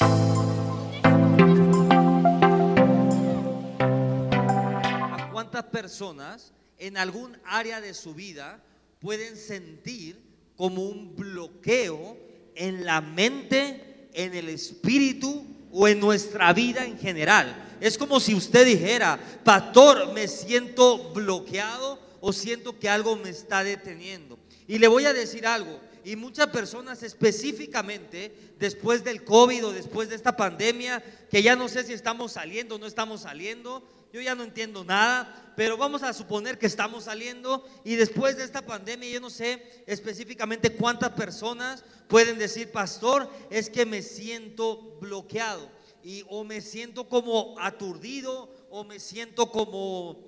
¿A cuántas personas en algún área de su vida pueden sentir como un bloqueo en la mente, en el espíritu o en nuestra vida en general? Es como si usted dijera, pastor, me siento bloqueado o siento que algo me está deteniendo. Y le voy a decir algo, y muchas personas específicamente después del COVID o después de esta pandemia, que ya no sé si estamos saliendo o no estamos saliendo, yo ya no entiendo nada, pero vamos a suponer que estamos saliendo y después de esta pandemia yo no sé específicamente cuántas personas pueden decir, pastor, es que me siento bloqueado y o me siento como aturdido o me siento como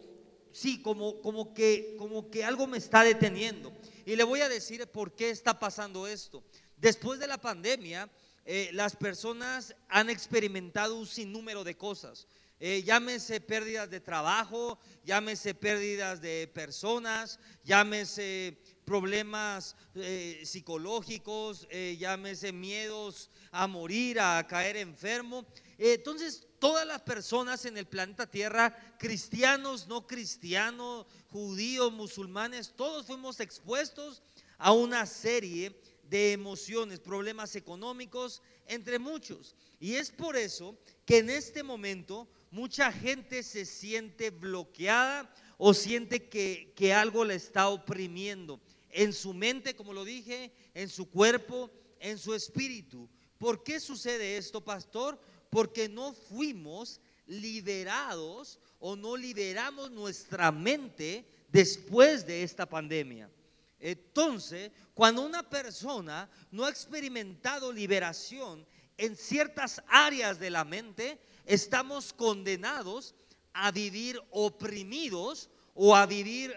sí, como como que como que algo me está deteniendo. Y le voy a decir por qué está pasando esto. Después de la pandemia, eh, las personas han experimentado un sinnúmero de cosas. Eh, llámese pérdidas de trabajo, llámese pérdidas de personas, llámese problemas eh, psicológicos, llámese miedos a morir, a caer enfermo. entonces, todas las personas en el planeta Tierra, cristianos, no cristianos, judíos, musulmanes, todos fuimos expuestos a una serie de emociones, problemas económicos, entre muchos. Y es por eso que en este momento mucha gente se siente bloqueada o siente que, que algo le está oprimiendo en su mente, como lo dije, en su cuerpo, en su espíritu. ¿Por qué sucede esto, pastor? Porque no fuimos liberados o no liberamos nuestra mente después de esta pandemia. Entonces, cuando una persona no ha experimentado liberación en ciertas áreas de la mente, estamos condenados a vivir oprimidos o a vivir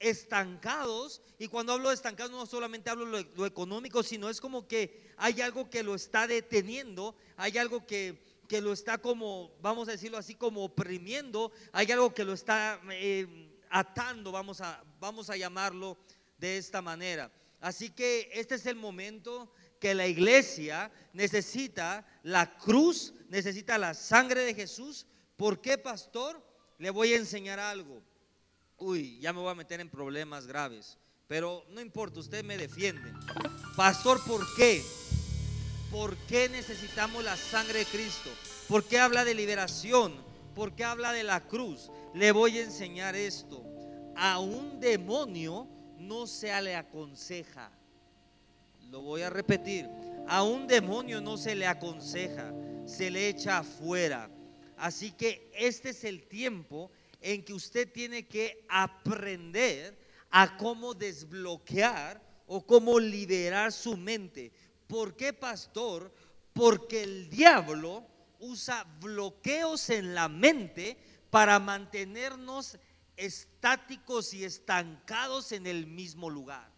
estancados. Y cuando hablo de estancados, no solamente hablo de lo económico, sino es como que hay algo que lo está deteniendo, hay algo que, lo está como, vamos a decirlo así, como oprimiendo, hay algo que lo está eh, atando, vamos a, vamos a llamarlo de esta manera. Así que este es el momento que la iglesia necesita la cruz, necesita la sangre de Jesús. ¿Por qué, pastor? Le voy a enseñar algo. Uy, ya me voy a meter en problemas graves, pero no importa, usted me defiende. Pastor, ¿por qué? ¿Por qué necesitamos la sangre de Cristo? ¿Por qué habla de liberación? ¿Por qué habla de la cruz? Le voy a enseñar esto. A un demonio no se le aconseja. Lo voy a repetir. A un demonio no se le aconseja, se le echa afuera. Así que este es el tiempo en que usted tiene que aprender a cómo desbloquear o cómo liberar su mente. ¿Por qué, pastor? Porque el diablo usa bloqueos en la mente para mantenernos estáticos y estancados en el mismo lugar.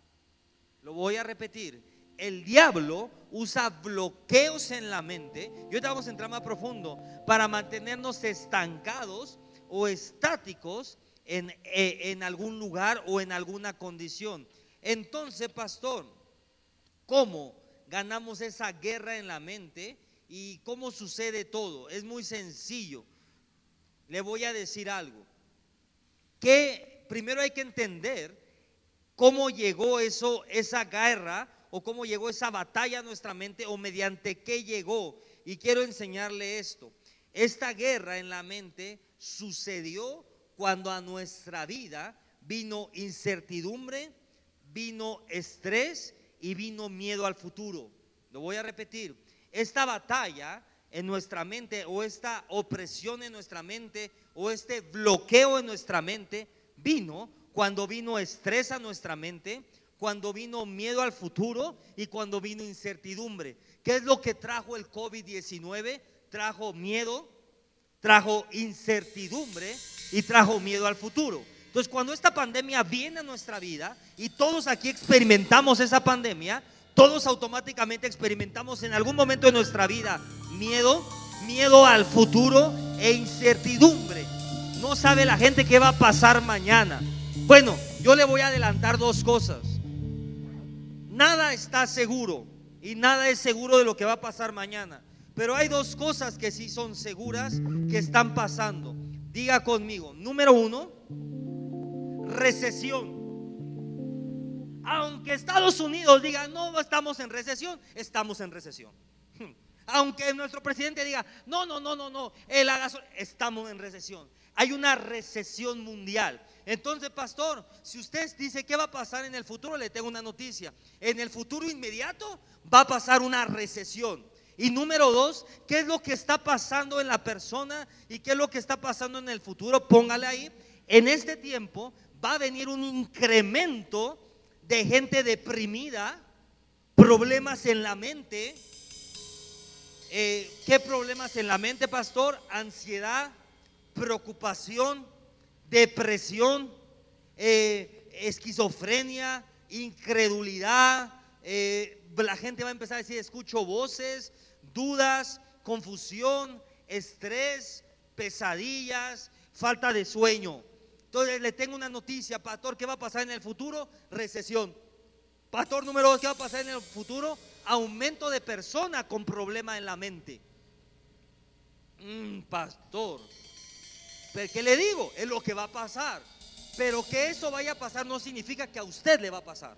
Lo voy a repetir. El diablo usa bloqueos en la mente, y ahorita vamos a entrar más profundo, para mantenernos estancados o estáticos en, eh, en algún lugar o en alguna condición. Entonces, pastor, ¿cómo ganamos esa guerra en la mente y cómo sucede todo. Es muy sencillo. Le voy a decir algo. Que primero hay que entender cómo llegó eso, esa guerra o cómo llegó esa batalla a nuestra mente o mediante qué llegó. Y quiero enseñarle esto. Esta guerra en la mente sucedió cuando a nuestra vida vino incertidumbre, vino estrés y vino miedo al futuro. Lo voy a repetir. Esta batalla en nuestra mente o esta opresión en nuestra mente o este bloqueo en nuestra mente vino cuando vino estrés a nuestra mente, cuando vino miedo al futuro y cuando vino incertidumbre. ¿Qué es lo que trajo el COVID-19? Trajo miedo, trajo incertidumbre y trajo miedo al futuro. Entonces, cuando esta pandemia viene a nuestra vida y todos aquí experimentamos esa pandemia, todos automáticamente experimentamos en algún momento de nuestra vida miedo, miedo al futuro e incertidumbre. No sabe la gente qué va a pasar mañana. Bueno, yo le voy a adelantar dos cosas. Nada está seguro y nada es seguro de lo que va a pasar mañana. Pero hay dos cosas que sí son seguras que están pasando. Diga conmigo, número uno, recesión. Aunque Estados Unidos diga, no estamos en recesión, estamos en recesión. Aunque nuestro presidente diga, no, no, no, no, no, el estamos en recesión. Hay una recesión mundial. Entonces, pastor, si usted dice qué va a pasar en el futuro, le tengo una noticia. En el futuro inmediato va a pasar una recesión. Y número dos, ¿qué es lo que está pasando en la persona y qué es lo que está pasando en el futuro? Póngale ahí. En este tiempo va a venir un incremento de gente deprimida, problemas en la mente. Eh, ¿Qué problemas en la mente, pastor? Ansiedad, preocupación, depresión, eh, esquizofrenia, incredulidad. Eh, la gente va a empezar a decir, escucho voces, dudas, confusión, estrés, pesadillas, falta de sueño. Entonces le tengo una noticia, pastor, ¿qué va a pasar en el futuro? Recesión. Pastor número dos, ¿qué va a pasar en el futuro? Aumento de personas con problemas en la mente. Mm, pastor, ¿pero qué le digo? Es lo que va a pasar. Pero que eso vaya a pasar no significa que a usted le va a pasar.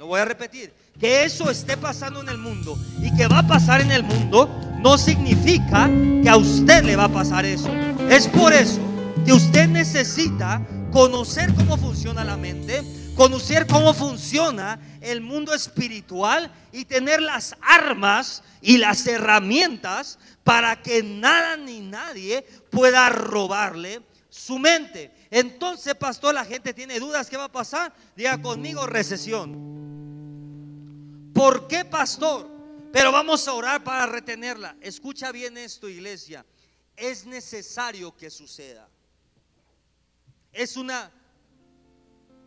Lo voy a repetir. Que eso esté pasando en el mundo y que va a pasar en el mundo no significa que a usted le va a pasar eso. Es por eso que usted necesita conocer cómo funciona la mente, conocer cómo funciona el mundo espiritual y tener las armas y las herramientas para que nada ni nadie pueda robarle su mente. Entonces, pastor, la gente tiene dudas, ¿qué va a pasar? Diga conmigo, recesión. ¿Por qué, pastor? Pero vamos a orar para retenerla. Escucha bien esto, iglesia. Es necesario que suceda. Es una...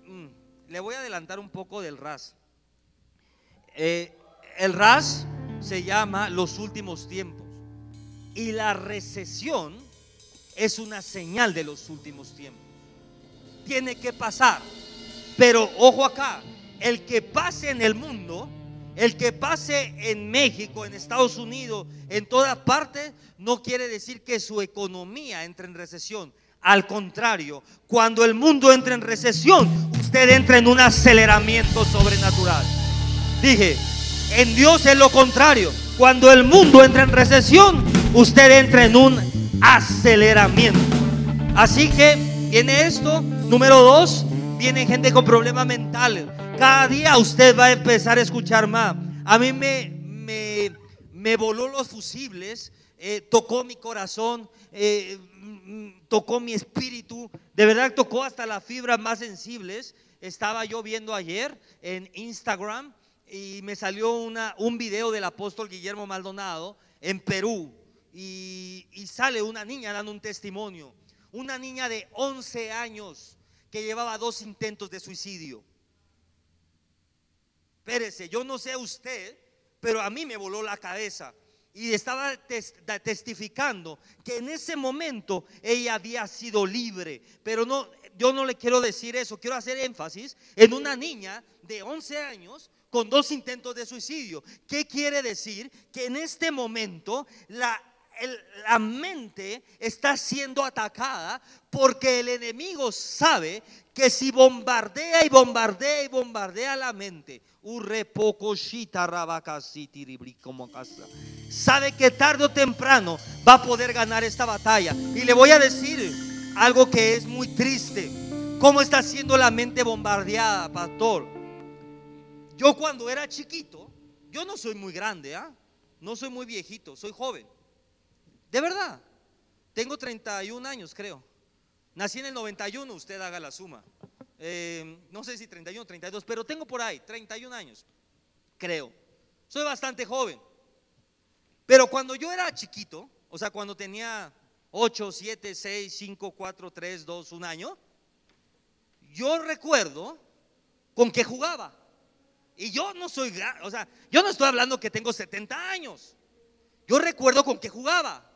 Mm, le voy a adelantar un poco del RAS. Eh, el RAS se llama los últimos tiempos. Y la recesión es una señal de los últimos tiempos. Tiene que pasar. Pero ojo acá, el que pase en el mundo, el que pase en México, en Estados Unidos, en todas partes, no quiere decir que su economía entre en recesión. Al contrario, cuando el mundo entra en recesión, usted entra en un aceleramiento sobrenatural. Dije, en Dios es lo contrario. Cuando el mundo entra en recesión, usted entra en un aceleramiento. Así que viene esto. Número dos, viene gente con problemas mentales. Cada día usted va a empezar a escuchar más. A mí me, me, voló los fusibles, eh, tocó mi corazón. Eh, tocó mi espíritu, de verdad tocó hasta las fibras más sensibles. Estaba yo viendo ayer en Instagram y me salió un video del apóstol Guillermo Maldonado en Perú y sale una niña dando un testimonio, una niña de 11 años que llevaba dos intentos de suicidio. Espérese, yo no sé usted, pero a mí me voló la cabeza y estaba testificando que en ese momento ella había sido libre. Pero no, yo no le quiero decir eso, quiero hacer énfasis en una niña de 11 años con dos intentos de suicidio. ¿Qué quiere decir? Que en este momento la, la mente está siendo atacada porque el enemigo sabe que si bombardea y bombardea y bombardea la mente, sabe que tarde o temprano va a poder ganar esta batalla. Y le voy a decir algo que es muy triste. ¿Cómo está siendo la mente bombardeada, pastor? Yo cuando era chiquito, yo no soy muy grande, ¿ah? No soy muy viejito, soy joven. De verdad. Tengo 31 años, creo. Nací en el 91, usted haga la suma. Eh, no sé si 31, 32, pero tengo por ahí 31 años, creo. Soy bastante joven. Pero cuando yo era chiquito, o sea, cuando tenía 8, 7, 6, 5, 4, 3, 2, 1 año, yo recuerdo con que jugaba. Y yo no soy, o sea, yo no estoy hablando que tengo 70 años. Yo recuerdo con que jugaba.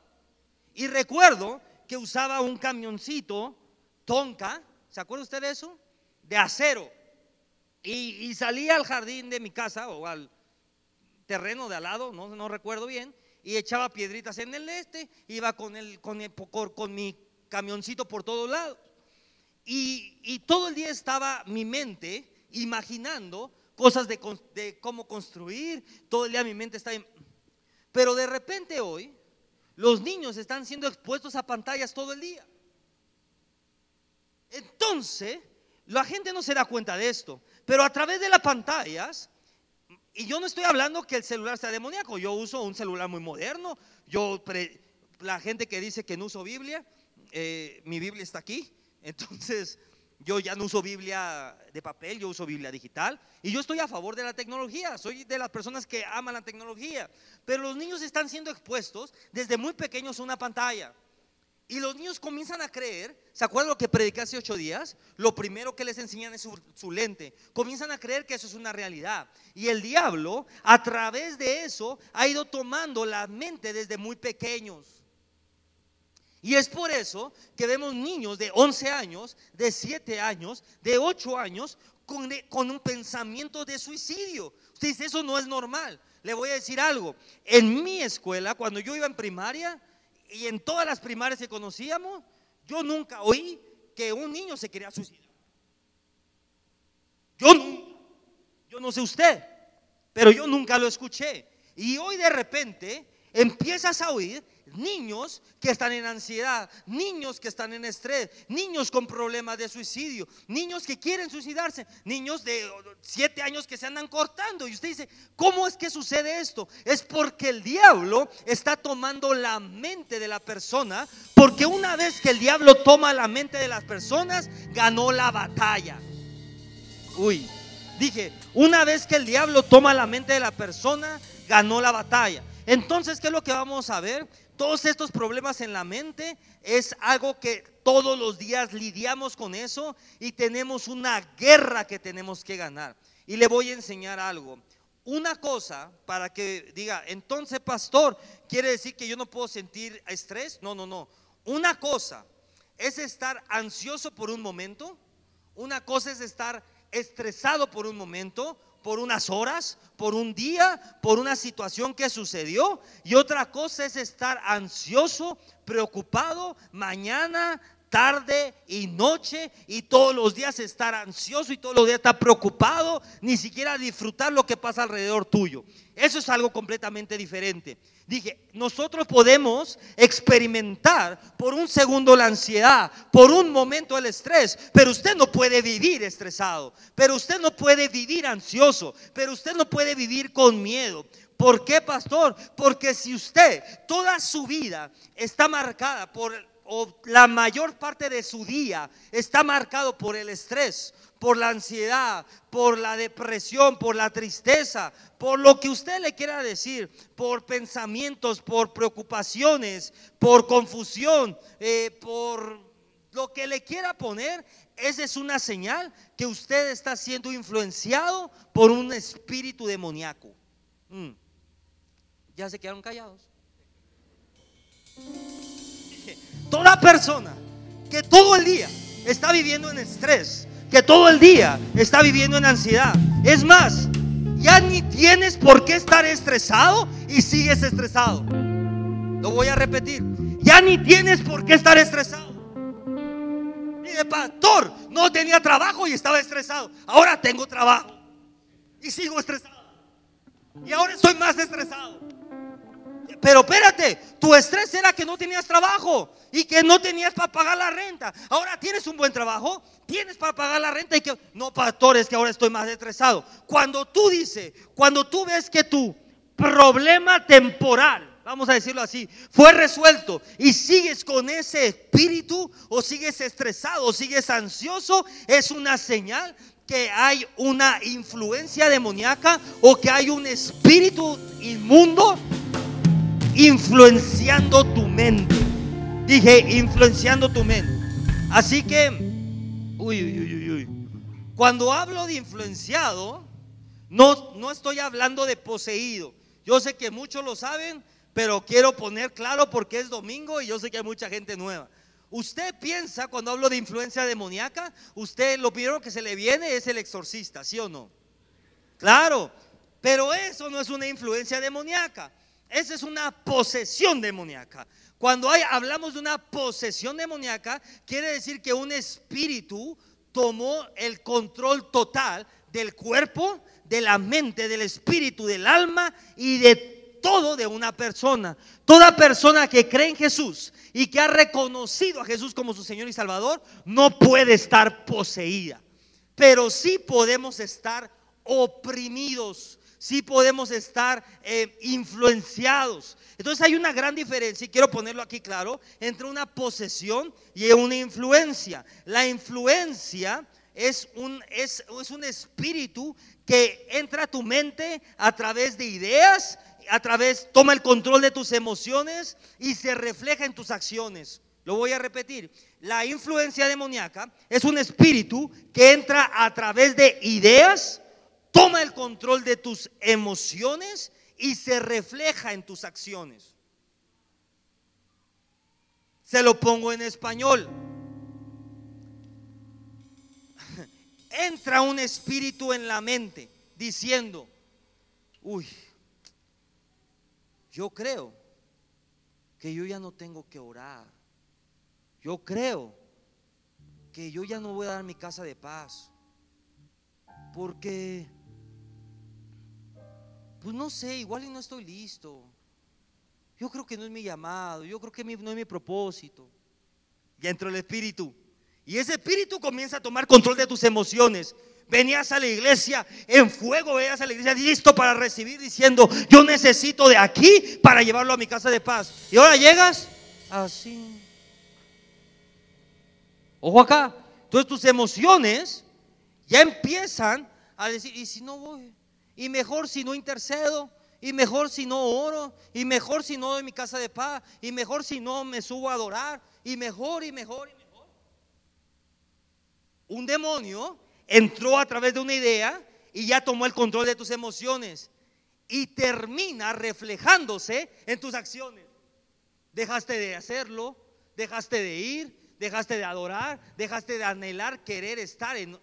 Y recuerdo que usaba un camioncito Tonka, ¿se acuerda usted de eso? De acero. Y, salía al jardín de mi casa o al terreno de al lado, no, no recuerdo bien, y echaba piedritas en el este, iba con, el, con, con mi camioncito por todos lados. Y, y, todo el día estaba mi mente imaginando cosas de, de, cómo construir, todo el día mi mente estaba... Pero de repente hoy, los niños están siendo expuestos a pantallas todo el día. Entonces, la gente no se da cuenta de esto, pero a través de las pantallas, y yo no estoy hablando que el celular sea demoníaco, yo uso un celular muy moderno, yo, la gente que dice que no uso Biblia, eh, mi Biblia está aquí, entonces yo ya no uso Biblia de papel, yo uso Biblia digital, y yo estoy a favor de la tecnología, soy de las personas que aman la tecnología, pero los niños están siendo expuestos desde muy pequeños a una pantalla. Y los niños comienzan a creer, ¿se acuerdan lo que prediqué hace ocho días? Lo primero que les enseñan es su, lente. Comienzan a creer que eso es una realidad. Y el diablo, a través de eso, ha ido tomando la mente desde muy pequeños. Y es por eso que vemos niños de 11 años, de 7 años, de 8 años, con, con un pensamiento de suicidio. Usted dice, eso no es normal. Le voy a decir algo. En mi escuela, cuando yo iba en primaria, y en todas las primarias que conocíamos, yo nunca oí que un niño se quería suicidar. Yo nunca, yo no sé usted, pero yo nunca lo escuché. Y hoy de repente empiezas a oír niños que están en ansiedad, niños que están en estrés, niños con problemas de suicidio, niños que quieren suicidarse, niños de siete años que se andan cortando. Y usted dice, ¿cómo es que sucede esto? Es porque el diablo está tomando la mente de la persona, porque una vez que el diablo toma la mente de las personas, ganó la batalla. Uy, dije, una vez que el diablo toma la mente de la persona, ganó la batalla. Entonces, ¿qué es lo que vamos a ver? Todos estos problemas en la mente es algo que todos los días lidiamos con eso y tenemos una guerra que tenemos que ganar. Y le voy a enseñar algo. Una cosa para que diga, entonces pastor, ¿quiere decir que yo no puedo sentir estrés? No, no, no. Una cosa es estar ansioso por un momento. Una cosa es estar estresado por un momento por unas horas, por un día, por una situación que sucedió. Y otra cosa es estar ansioso, preocupado mañana, tarde y noche y todos los días estar ansioso y todos los días estar preocupado, ni siquiera disfrutar lo que pasa alrededor tuyo. Eso es algo completamente diferente. Dije, nosotros podemos experimentar por un segundo la ansiedad, por un momento el estrés, pero usted no puede vivir estresado, pero usted no puede vivir ansioso, pero usted no puede vivir con miedo. ¿Por qué, pastor? Porque si usted toda su vida está marcada por o la mayor parte de su día está marcado por el estrés, por la ansiedad, por la depresión, por la tristeza, por lo que usted le quiera decir, por pensamientos, por preocupaciones, por confusión, eh, por lo que le quiera poner, esa es una señal que usted está siendo influenciado por un espíritu demoníaco. Mm. ¿Ya se quedaron callados? Toda persona que todo el día está viviendo en estrés, que todo el día está viviendo en ansiedad. Es más, ya ni tienes por qué estar estresado y sigues estresado. Lo voy a repetir. Ya ni tienes por qué estar estresado. de pastor, no tenía trabajo y estaba estresado. Ahora tengo trabajo y sigo estresado. Y ahora estoy más estresado. Pero espérate, tu estrés era que no tenías trabajo y que no tenías para pagar la renta. Ahora tienes un buen trabajo, tienes para pagar la renta y que no, pastor, es que ahora estoy más estresado. Cuando tú dices, cuando tú ves que tu problema temporal, vamos a decirlo así, fue resuelto y sigues con ese espíritu o sigues estresado o sigues ansioso, es una señal que hay una influencia demoníaca o que hay un espíritu inmundo influenciando tu mente. Dije, influenciando tu mente. Así que, uy, uy, uy, uy. Cuando hablo de influenciado, no, no estoy hablando de poseído. Yo sé que muchos lo saben, pero quiero poner claro porque es domingo y yo sé que hay mucha gente nueva. Usted piensa cuando hablo de influencia demoníaca, usted lo primero que se le viene es el exorcista, ¿sí o no? Claro, pero eso no es una influencia demoníaca. Esa es una posesión demoníaca. Cuando hay, hablamos de una posesión demoníaca, quiere decir que un espíritu tomó el control total del cuerpo, de la mente, del espíritu, del alma y de todo de una persona. Toda persona que cree en Jesús y que ha reconocido a Jesús como su Señor y Salvador no puede estar poseída. Pero sí podemos estar oprimidos, sí podemos estar eh, influenciados. Entonces hay una gran diferencia, y quiero ponerlo aquí claro, entre una posesión y una influencia. La influencia es un, es, un espíritu que entra a tu mente a través de ideas, a través, toma el control de tus emociones y se refleja en tus acciones. Lo voy a repetir. La influencia demoníaca es un espíritu que entra a través de ideas, toma el control de tus emociones y se refleja en tus acciones. Se lo pongo en español. Entra un espíritu en la mente diciendo, uy, yo creo que yo ya no tengo que orar. Yo creo que yo ya no voy a dar mi casa de paz. Porque, pues no sé, igual y no estoy listo. Yo creo que no es mi llamado, yo creo que no es mi propósito. Ya entró el espíritu. Y ese espíritu comienza a tomar control de tus emociones venías a la iglesia en fuego, venías a la iglesia listo para recibir, diciendo, yo necesito de aquí para llevarlo a mi casa de paz. Y ahora llegas así. Ojo acá. Entonces tus emociones ya empiezan a decir, ¿y si no voy? Y mejor si no intercedo. Y mejor si no oro. Y mejor si no doy mi casa de paz. Y mejor si no me subo a adorar. Y mejor y mejor y mejor. Un demonio entró a través de una idea y ya tomó el control de tus emociones y termina reflejándose en tus acciones. Dejaste de hacerlo, dejaste de ir, dejaste de adorar, dejaste de anhelar, querer estar en...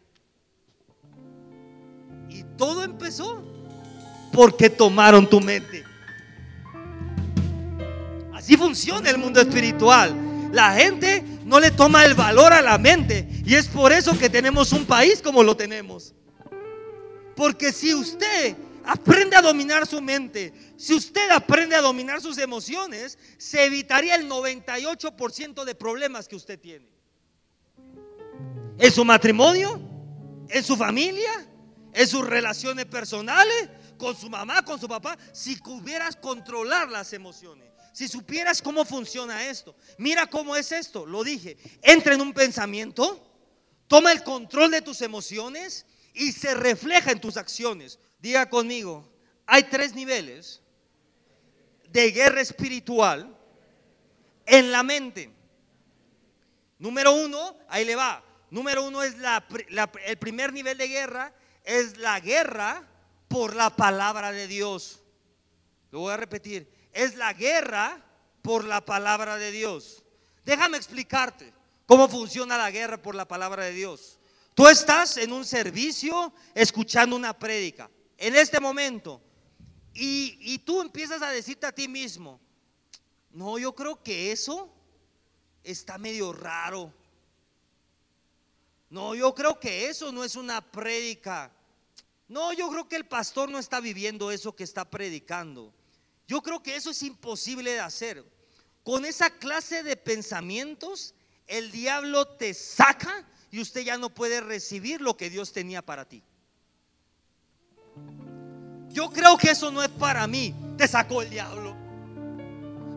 Y todo empezó porque tomaron tu mente. Así funciona el mundo espiritual. La gente no le toma el valor a la mente. Y es por eso que tenemos un país como lo tenemos. Porque si usted aprende a dominar su mente, si usted aprende a dominar sus emociones, se evitaría el 98% de problemas que usted tiene. En su matrimonio, en su familia, en sus relaciones personales, con su mamá, con su papá, si pudieras controlar las emociones. Si supieras cómo funciona esto, mira cómo es esto, lo dije, entra en un pensamiento, toma el control de tus emociones y se refleja en tus acciones. Diga conmigo, hay tres niveles de guerra espiritual en la mente. Número uno, ahí le va. Número uno es el primer nivel de guerra, es la guerra por la palabra de Dios. Lo voy a repetir es la guerra por la palabra de Dios. Déjame explicarte cómo funciona la guerra por la palabra de Dios. Tú estás en un servicio escuchando una prédica en este momento y, y tú empiezas a decirte a ti mismo, no, yo creo que eso está medio raro. No, yo creo que eso no es una prédica. No, yo creo que el pastor no está viviendo eso que está predicando. Yo creo que eso es imposible de hacer. Con esa clase de pensamientos, el diablo te saca y usted ya no puede recibir lo que Dios tenía para ti. Yo creo que eso no es para mí. Te sacó el diablo.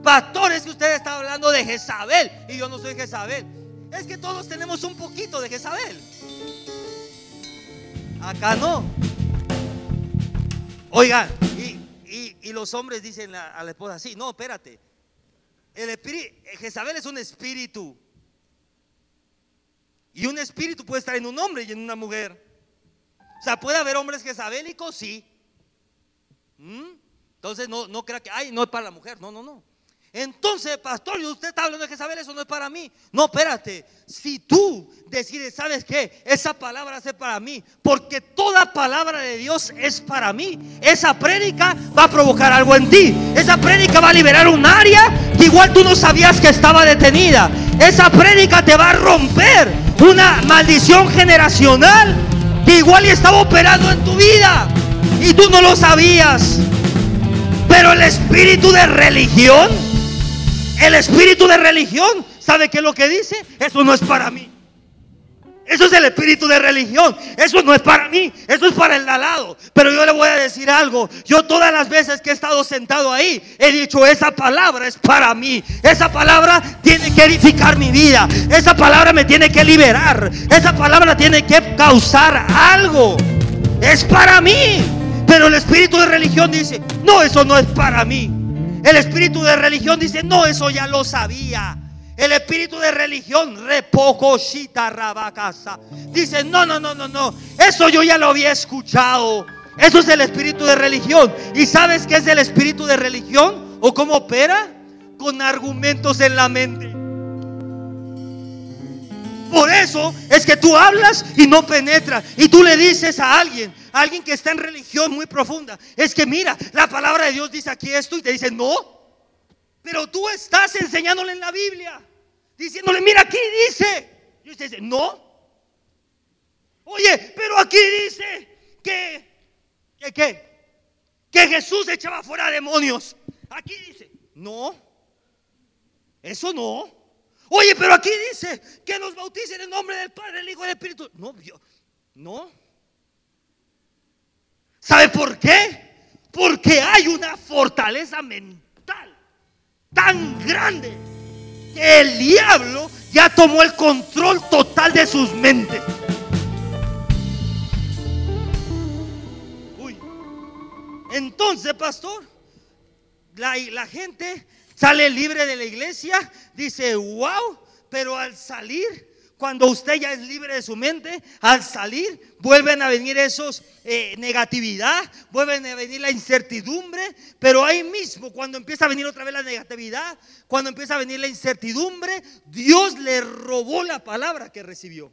Pastor, es que usted está hablando de Jezabel y yo no soy Jezabel. Es que todos tenemos un poquito de Jezabel. Acá no. Oigan, y, los hombres dicen a, la esposa, sí, no, espérate. El espíritu, Jezabel es un espíritu. Y un espíritu puede estar en un hombre y en una mujer. O sea, puede haber hombres jezabélicos, sí. ¿Mm? Entonces no, no crea que, ay, no es para la mujer. No, no, no. Entonces, pastor, usted está hablando de que saber eso no es para mí. No, espérate. Si tú decides, ¿sabes qué? Esa palabra es para mí. Porque toda palabra de Dios es para mí. Esa prédica va a provocar algo en ti. Esa prédica va a liberar un área que igual tú no sabías que estaba detenida. Esa prédica te va a romper una maldición generacional que igual estaba operando en tu vida. Y tú no lo sabías. Pero el espíritu de religión el espíritu de religión, ¿sabe qué es lo que dice? Eso no es para mí. Eso es el espíritu de religión. Eso no es para mí. Eso es para el alado. Pero yo le voy a decir algo. Yo todas las veces que he estado sentado ahí, he dicho, esa palabra es para mí. Esa palabra tiene que edificar mi vida. Esa palabra me tiene que liberar. Esa palabra tiene que causar algo. Es para mí. Pero el espíritu de religión dice, no, eso no es para mí. El espíritu de religión dice, no, eso ya lo sabía. El espíritu de religión, repocoshita rabacasa, dice, no, no, no, no, no, eso yo ya lo había escuchado. Eso es el espíritu de religión. ¿Y sabes qué es el espíritu de religión? ¿O cómo opera? Con argumentos en la mente. Por eso es que tú hablas y no penetras. Y tú le dices a alguien, alguien que está en religión muy profunda, es que mira, la palabra de Dios dice aquí esto y te dice, no. Pero tú estás enseñándole en la Biblia, diciéndole, mira, aquí dice. Y usted dice, no. Oye, pero aquí dice que, que, que, que Jesús echaba fuera demonios. Aquí dice, no. Eso no. Oye, pero aquí dice que nos bauticen en nombre del Padre, el Hijo y del Espíritu. No, no. ¿Sabe por qué? Porque hay una fortaleza mental tan grande que el diablo ya tomó el control total de sus mentes. Uy. Entonces, pastor, la, la gente sale libre de la iglesia, dice, wow, pero al salir, cuando usted ya es libre de su mente, al salir vuelven a venir esos eh, negatividad, vuelven a venir la incertidumbre, pero ahí mismo, cuando empieza a venir otra vez la negatividad, cuando empieza a venir la incertidumbre, Dios le robó la palabra que recibió.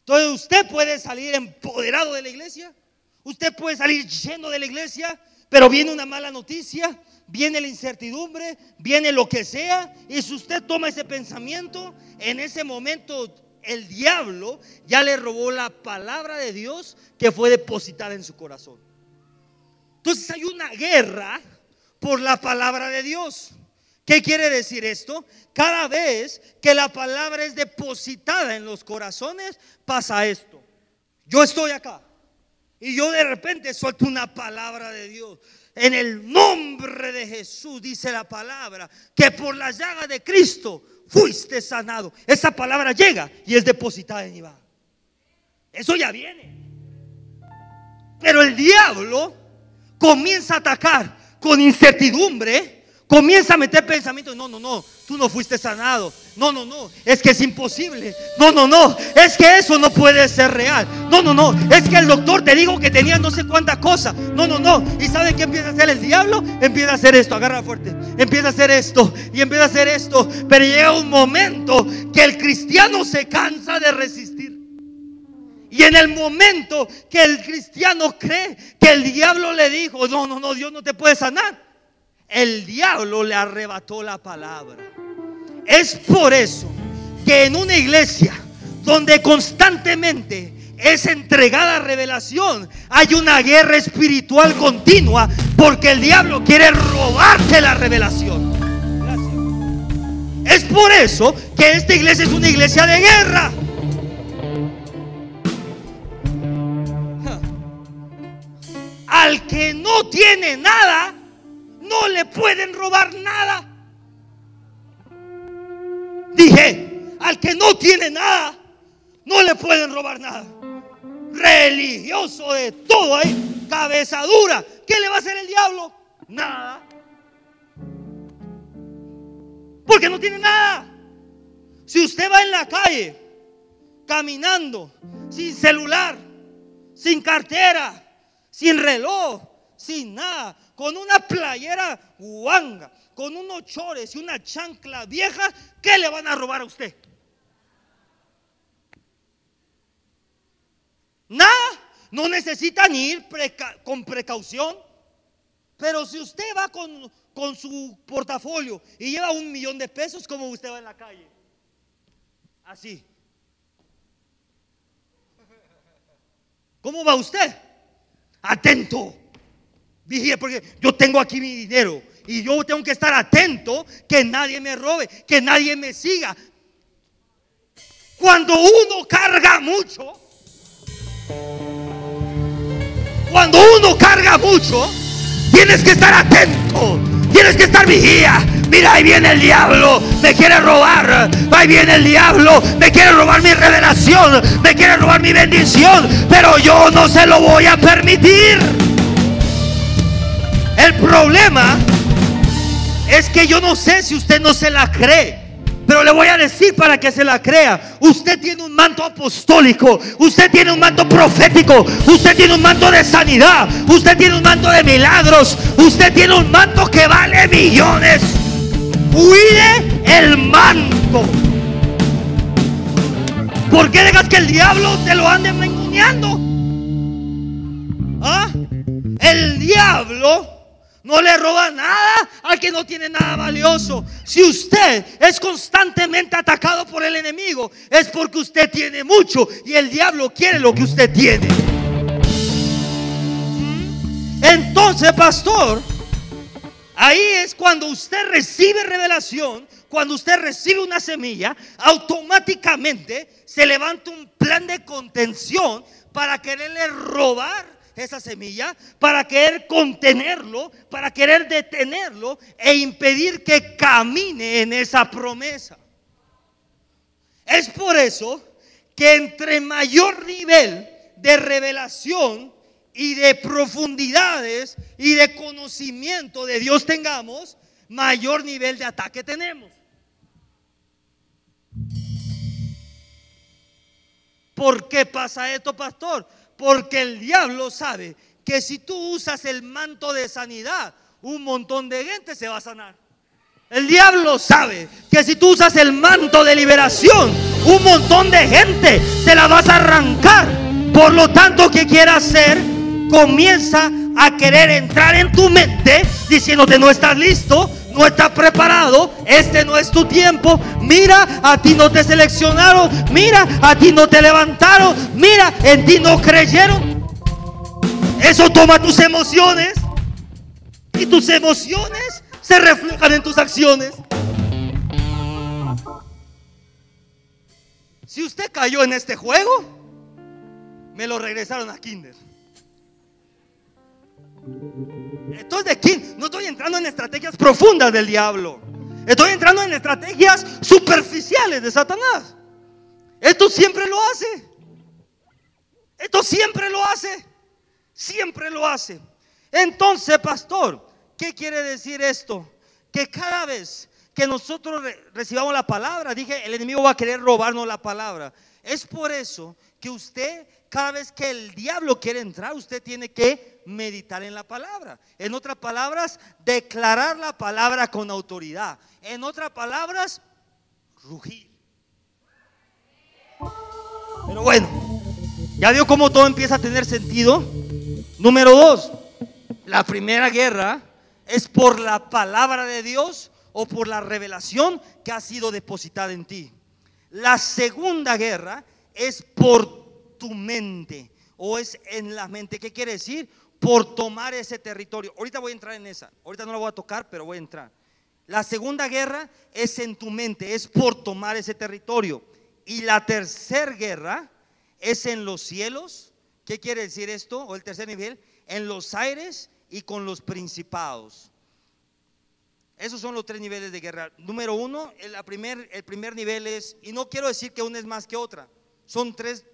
Entonces usted puede salir empoderado de la iglesia, usted puede salir lleno de la iglesia, pero viene una mala noticia, viene la incertidumbre, viene lo que sea, y si usted toma ese pensamiento, en ese momento el diablo ya le robó la palabra de Dios que fue depositada en su corazón. Entonces hay una guerra por la palabra de Dios. ¿Qué quiere decir esto? Cada vez que la palabra es depositada en los corazones, pasa esto. Yo estoy acá y yo de repente suelto una palabra de Dios. En el nombre de Jesús dice la palabra que por la llaga de Cristo fuiste sanado. Esa palabra llega y es depositada en Iván. Eso ya viene. Pero el diablo comienza a atacar con incertidumbre Comienza a meter pensamientos. No, no, no. Tú no fuiste sanado. No, no, no. Es que es imposible. No, no, no. Es que eso no puede ser real. No, no, no. Es que el doctor te dijo que tenía no sé cuánta cosa. No, no, no. ¿Y sabe qué empieza a hacer el diablo? Empieza a hacer esto. Agarra fuerte. Empieza a hacer esto. Y empieza a hacer esto. Pero llega un momento que el cristiano se cansa de resistir. Y en el momento que el cristiano cree que el diablo le dijo, no, no, no, Dios no te puede sanar el diablo le arrebató la palabra. Es por eso que en una iglesia donde constantemente es entregada revelación, hay una guerra espiritual continua porque el diablo quiere robarte la revelación. Es por eso que esta iglesia es una iglesia de guerra. Al que no tiene nada, no le pueden robar nada. Dije, al que no tiene nada, no le pueden robar nada. Religioso de todo ahí, cabeza dura. ¿Qué le va a hacer el diablo? Nada. Porque no tiene nada. Si usted va en la calle, caminando, sin celular, sin cartera, sin reloj, sin nada, con una playera guanga, con unos chores y una chancla vieja, ¿qué le van a robar a usted? Nada, no necesitan ir con precaución. Pero si usted va con, con su portafolio y lleva un millón de pesos, ¿cómo usted va en la calle? Así. ¿Cómo va usted? Atento. Vigile, porque yo tengo aquí mi dinero y yo tengo que estar atento que nadie me robe, que nadie me siga. Cuando uno carga mucho, cuando uno carga mucho, tienes que estar atento, tienes que estar vigía. Mira, ahí viene el diablo, me quiere robar. Ahí viene el diablo, me quiere robar mi revelación, me quiere robar mi bendición, pero yo no se lo voy a permitir. El problema es que yo no sé si usted no se la cree. Pero le voy a decir para que se la crea. Usted tiene un manto apostólico. Usted tiene un manto profético. Usted tiene un manto de sanidad. Usted tiene un manto de milagros. Usted tiene un manto que vale millones. Cuide el manto. ¿Por qué dejas que el diablo te lo ande engañando? ¿Ah? El diablo no le roba nada al que no tiene nada valioso. Si usted es constantemente atacado por el enemigo, es porque usted tiene mucho y el diablo quiere lo que usted tiene. Entonces, pastor, ahí es cuando usted recibe revelación, cuando usted recibe una semilla, automáticamente se levanta un plan de contención para quererle robar esa semilla, para querer contenerlo, para querer detenerlo e impedir que camine en esa promesa. Es por eso que entre mayor nivel de revelación y de profundidades y de conocimiento de Dios tengamos, mayor nivel de ataque tenemos. ¿Por qué pasa esto, pastor? Porque el diablo sabe que si tú usas el manto de sanidad, un montón de gente se va a sanar. El diablo sabe que si tú usas el manto de liberación, un montón de gente te la vas a arrancar. Por lo tanto, ¿qué quiere hacer? Comienza a querer entrar en tu mente diciéndote no estás listo, no estás preparado, este no es tu tiempo. Mira, a ti no te seleccionaron, mira, a ti no te levantaron, mira, en ti no creyeron. Eso toma tus emociones y tus emociones se reflejan en tus acciones. Si usted cayó en este juego, me lo regresaron a Kinder. Estoy de quién? No estoy entrando en estrategias profundas del diablo. Estoy entrando en estrategias superficiales de Satanás. Esto siempre lo hace. Esto siempre lo hace. Siempre lo hace. Entonces, pastor, ¿qué quiere decir esto? Que cada vez que nosotros recibamos la palabra, dije, el enemigo va a querer robarnos la palabra. Es por eso que usted, cada vez que el diablo quiere entrar, usted tiene que meditar en la palabra. En otras palabras, declarar la palabra con autoridad. En otras palabras, rugir. Pero bueno, ya vio cómo todo empieza a tener sentido. Número dos, la primera guerra es por la palabra de Dios o por la revelación que ha sido depositada en ti. La segunda guerra es por tu mente o es en la mente. ¿Qué quiere decir? Por tomar ese territorio. Ahorita voy a entrar en esa. Ahorita no la voy a tocar, pero voy a entrar. La segunda guerra es en tu mente, es por tomar ese territorio. Y la tercera guerra es en los cielos. ¿Qué quiere decir esto? O el tercer nivel, en los aires y con los principados. Esos son los tres niveles de guerra. Número uno, el primer, el primer nivel es, y no quiero decir que una es más que otra, son tres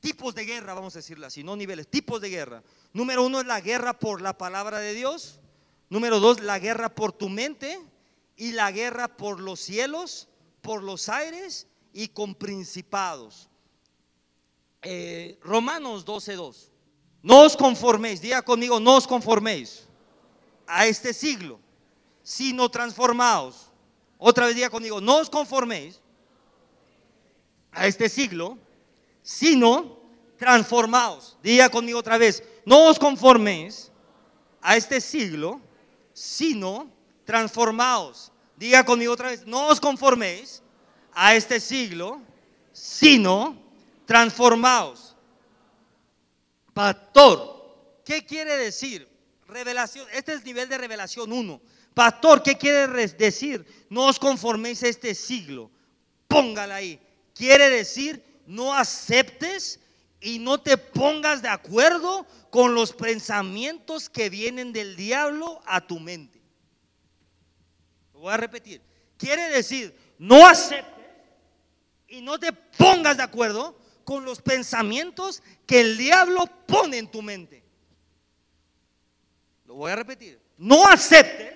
tipos de guerra, vamos a decirlo así, no niveles, tipos de guerra. Número uno es la guerra por la palabra de Dios. Número dos, la guerra por tu mente. Y la guerra por los cielos, por los aires y con principados. Eh, Romanos 12.2. No os conforméis, diga conmigo, no os conforméis. a este siglo, sino transformados. Otra vez diga conmigo, no os conforméis a este siglo, sino transformados. Diga conmigo otra vez, no os conforméis a este siglo, sino transformados. Diga conmigo otra vez, no os conforméis a este siglo, sino transformados. Pastor, ¿qué quiere decir? Revelación, este es el nivel de revelación 1. Pastor, ¿qué quiere decir? No os conforméis a este siglo. Póngala ahí. Quiere decir, no aceptes y no te pongas de acuerdo con los pensamientos que vienen del diablo a tu mente. Lo voy a repetir. Quiere decir, no aceptes y no te pongas de acuerdo con los pensamientos que el diablo pone en tu mente. Lo voy a repetir. No aceptes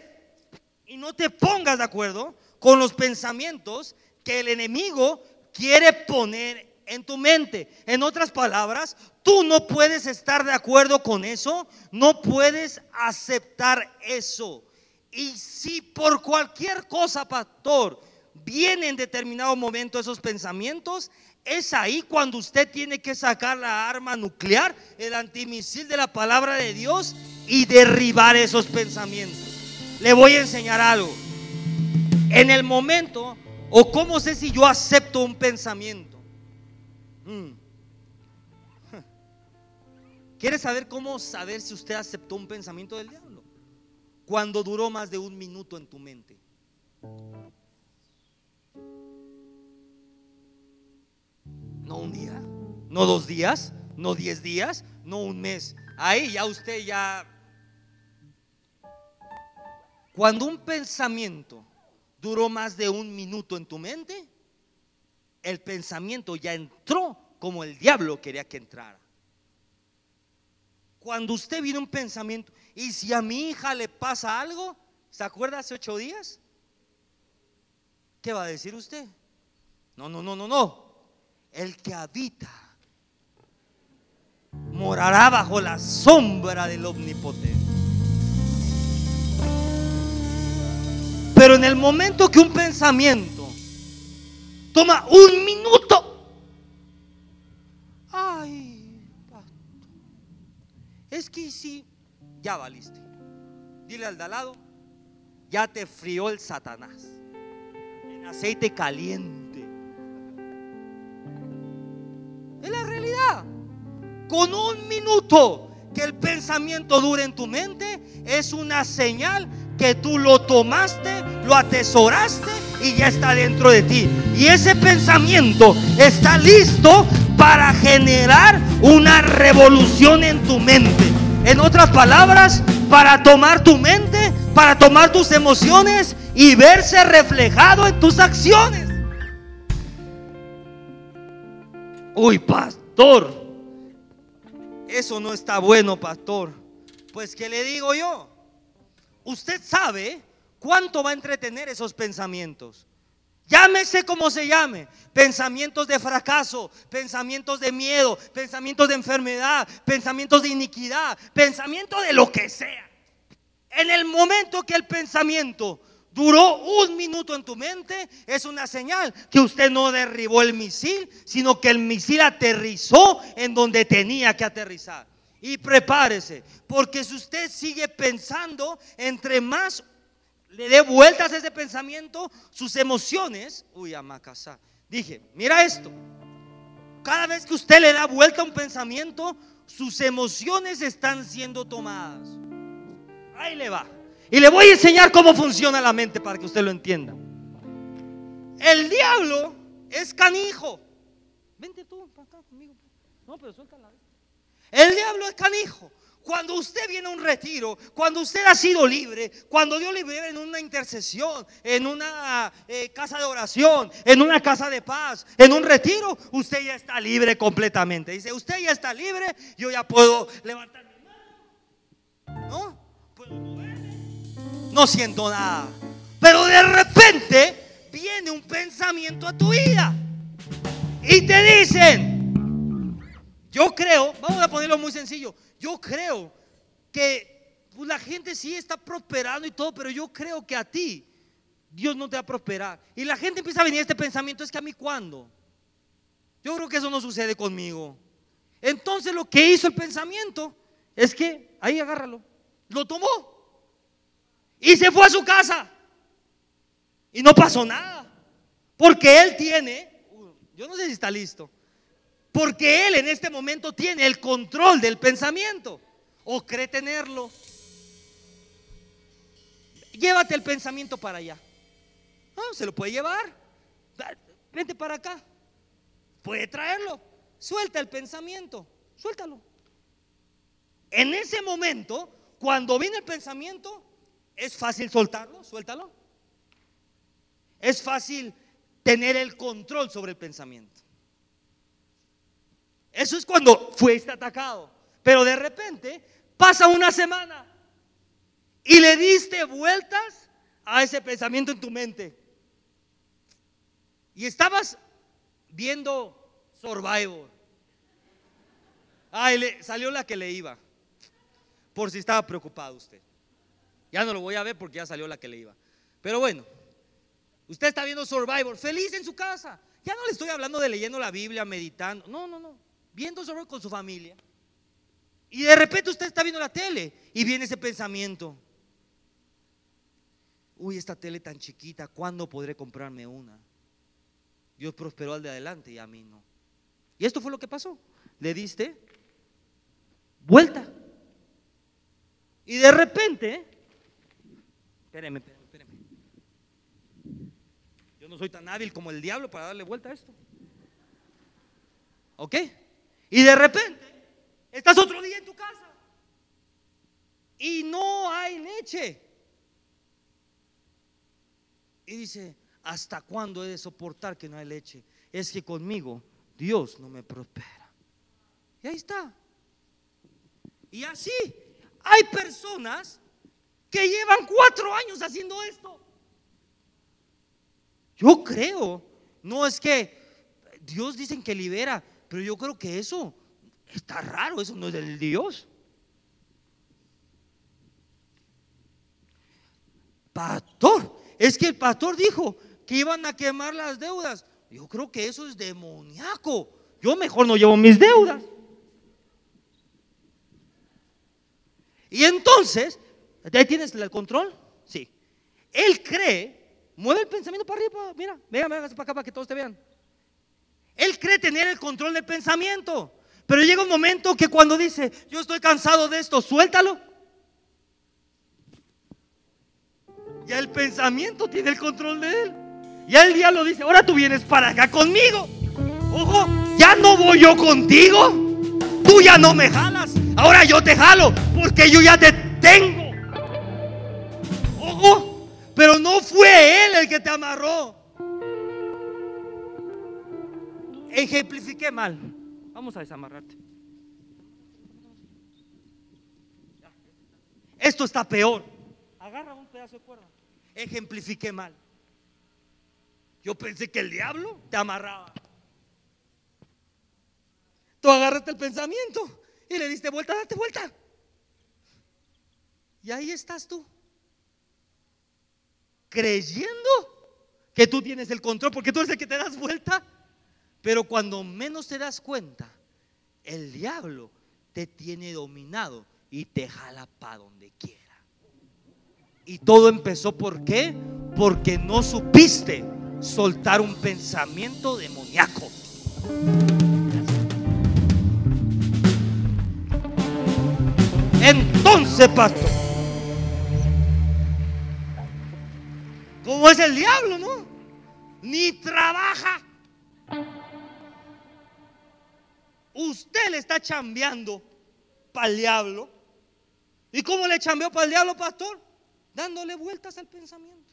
y no te pongas de acuerdo con los pensamientos que el enemigo quiere poner en tu mente. En otras palabras, tú no puedes estar de acuerdo con eso, no puedes aceptar eso. Y si por cualquier cosa, pastor, viene en determinado momento esos pensamientos, es ahí cuando usted tiene que sacar la arma nuclear, el antimisil de la palabra de Dios y derribar esos pensamientos. Le voy a enseñar algo. En el momento, o cómo sé si yo acepto un pensamiento. Mm. ¿Quiere saber cómo saber si usted aceptó un pensamiento del diablo? Cuando duró más de un minuto en tu mente. No un día, no dos días, no diez días, no un mes. Ahí ya usted ya... Cuando un pensamiento duró más de un minuto en tu mente, el pensamiento ya entró como el diablo quería que entrara. Cuando usted viene un pensamiento, y si a mi hija le pasa algo, ¿se acuerda hace ocho días? ¿Qué va a decir usted? No, no, no, no, no el que habita morará bajo la sombra del omnipotente. Pero en el momento que un pensamiento toma un minuto, ay, es que si ya valiste. Dile al de al lado, ya te frió el Satanás en aceite caliente. Es la realidad. Con un minuto que el pensamiento dure en tu mente es una señal que tú lo tomaste, lo atesoraste y ya está dentro de ti. Y ese pensamiento está listo para generar una revolución en tu mente. En otras palabras, para tomar tu mente, para tomar tus emociones y verse reflejado en tus acciones. Uy, pastor, eso no está bueno, pastor. Pues, ¿qué le digo yo? Usted sabe cuánto va a entretener esos pensamientos. Llámese como se llame. Pensamientos de fracaso, pensamientos de miedo, pensamientos de enfermedad, pensamientos de iniquidad, pensamientos de lo que sea. En el momento que el pensamiento duró un minuto en tu mente, es una señal que usted no derribó el misil, sino que el misil aterrizó en donde tenía que aterrizar. Y prepárese, porque si usted sigue pensando, entre más le dé vueltas a ese pensamiento, sus emociones, uy, amacasa, dije, mira esto, cada vez que usted le da vuelta a un pensamiento, sus emociones están siendo tomadas. Ahí le va. Y le voy a enseñar cómo funciona la mente para que usted lo entienda. El diablo es canijo. Vente tú para acá conmigo. No, pero suéltala. El diablo es canijo. Cuando usted viene a un retiro, cuando usted ha sido libre, cuando Dios le vive en una intercesión, en una eh, casa de oración, en una casa de paz, en un retiro, usted ya está libre completamente. Dice, usted ya está libre, yo ya puedo levantar mi mano. ¿No? no siento nada. Pero de repente viene un pensamiento a tu vida y te dicen, yo creo, vamos a ponerlo muy sencillo, yo creo que pues la gente sí está prosperando y todo, pero yo creo que a ti Dios no te va a prosperar. Y la gente empieza a venir este pensamiento, es que a mí cuándo? Yo creo que eso no sucede conmigo. Entonces lo que hizo el pensamiento es que, ahí agárralo, lo tomó y se fue a su casa. Y no pasó nada. Porque él tiene, yo no sé si está listo, porque él en este momento tiene el control del pensamiento o cree tenerlo. Llévate el pensamiento para allá. No, se lo puede llevar. Vente para acá. Puede traerlo. Suelta el pensamiento. Suéltalo. En ese momento, cuando viene el pensamiento, es fácil soltarlo. Suéltalo. Es fácil tener el control sobre el pensamiento. Eso es cuando fuiste atacado. Pero de repente pasa una semana y le diste vueltas a ese pensamiento en tu mente. Y estabas viendo Survivor. Ay, le, salió la que le iba. Por si estaba preocupado usted. Ya no lo voy a ver porque ya salió la que le iba. Pero bueno, usted está viendo Survivor, feliz en su casa. Ya no le estoy hablando de leyendo la Biblia, meditando. No, no, no. Viendo Survivor con su familia. Y de repente usted está viendo la tele y viene ese pensamiento. Uy, esta tele tan chiquita, ¿cuándo podré comprarme una? Dios prosperó al de adelante y a mí no. Y esto fue lo que pasó. Le diste vuelta. Y de repente, espéreme, espéreme, espéreme. Yo no soy tan hábil como el diablo para darle vuelta a esto. ¿Ok? Y de repente Estás otro día en tu casa y no hay leche. Y dice, ¿hasta cuándo he de soportar que no hay leche? Es que conmigo Dios no me prospera. Y ahí está. Y así hay personas que llevan cuatro años haciendo esto. Yo creo, no es que Dios dicen que libera, pero yo creo que eso Está raro, eso no es del Dios. Pastor, es que el pastor dijo que iban a quemar las deudas. Yo creo que eso es demoníaco. Yo mejor no llevo mis deudas. Y entonces, ¿ahí tienes el control? Sí. Él cree, mueve el pensamiento para arriba, mira, venga, venga para acá para que todos te vean. Él cree tener el control del pensamiento. Pero llega un momento que cuando dice, yo estoy cansado de esto, suéltalo. Ya el pensamiento tiene el control de él. Ya el diablo dice, ahora tú vienes para acá conmigo. Ojo, ya no voy yo contigo. Tú ya no me jalas. Ahora yo te jalo porque yo ya te tengo. Ojo, pero no fue él el que te amarró. Ejemplifiqué mal. Vamos a desamarrarte. Esto está peor. Agarra un pedazo de cuerda. Ejemplifiqué mal. Yo pensé que el diablo te amarraba. Tú agarraste el pensamiento y le diste vuelta, date vuelta. Y ahí estás tú. Creyendo que tú tienes el control, porque tú eres el que te das vuelta. Pero cuando menos te das cuenta, el diablo te tiene dominado y te jala para donde quiera. Y todo empezó por qué? Porque no supiste soltar un pensamiento demoníaco. Entonces, pastor, ¿cómo es el diablo, no? Ni trabaja Usted le está chambeando para el diablo. ¿Y cómo le chambeó para el diablo, pastor? Dándole vueltas al pensamiento.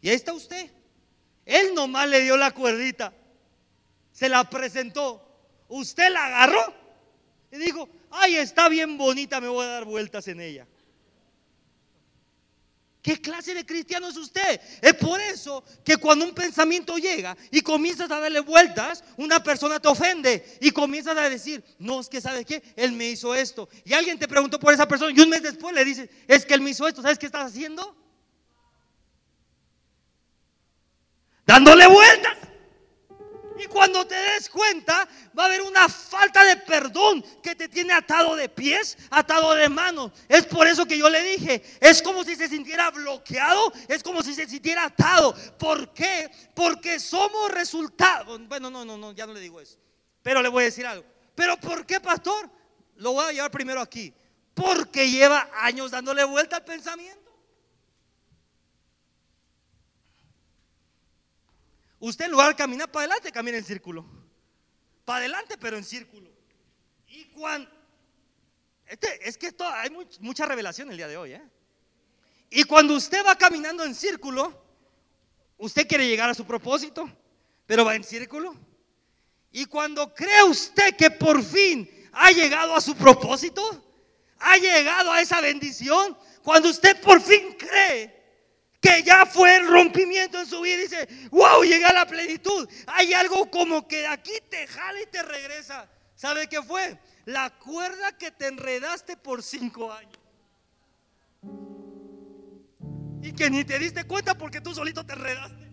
Y ahí está usted. Él nomás le dio la cuerdita. Se la presentó. Usted la agarró y dijo, ay, está bien bonita, me voy a dar vueltas en ella. ¿Qué clase de cristiano es usted? Es por eso que cuando un pensamiento llega y comienzas a darle vueltas, una persona te ofende y comienzas a decir, no, es que sabes qué, él me hizo esto. Y alguien te preguntó por esa persona y un mes después le dices, es que él me hizo esto, ¿sabes qué estás haciendo? Dándole vueltas. Y cuando te des cuenta, va a haber una falta de perdón que te tiene atado de pies, atado de manos. Es por eso que yo le dije, es como si se sintiera bloqueado, es como si se sintiera atado. ¿Por qué? Porque somos resultados. Bueno, no, no, no, ya no le digo eso. Pero le voy a decir algo. ¿Pero por qué, pastor? Lo voy a llevar primero aquí. Porque lleva años dándole vuelta al pensamiento. Usted en lugar de caminar para adelante, camina en círculo. Para adelante, pero en círculo. Y cuando... Este, es que esto, hay mucha revelación el día de hoy. ¿eh? Y cuando usted va caminando en círculo, usted quiere llegar a su propósito, pero va en círculo. Y cuando cree usted que por fin ha llegado a su propósito, ha llegado a esa bendición, cuando usted por fin cree que ya fue el rompimiento en su vida. Dice, wow, llega la plenitud. Hay algo como que aquí te jala y te regresa. ¿Sabe qué fue? La cuerda que te enredaste por cinco años. Y que ni te diste cuenta porque tú solito te enredaste.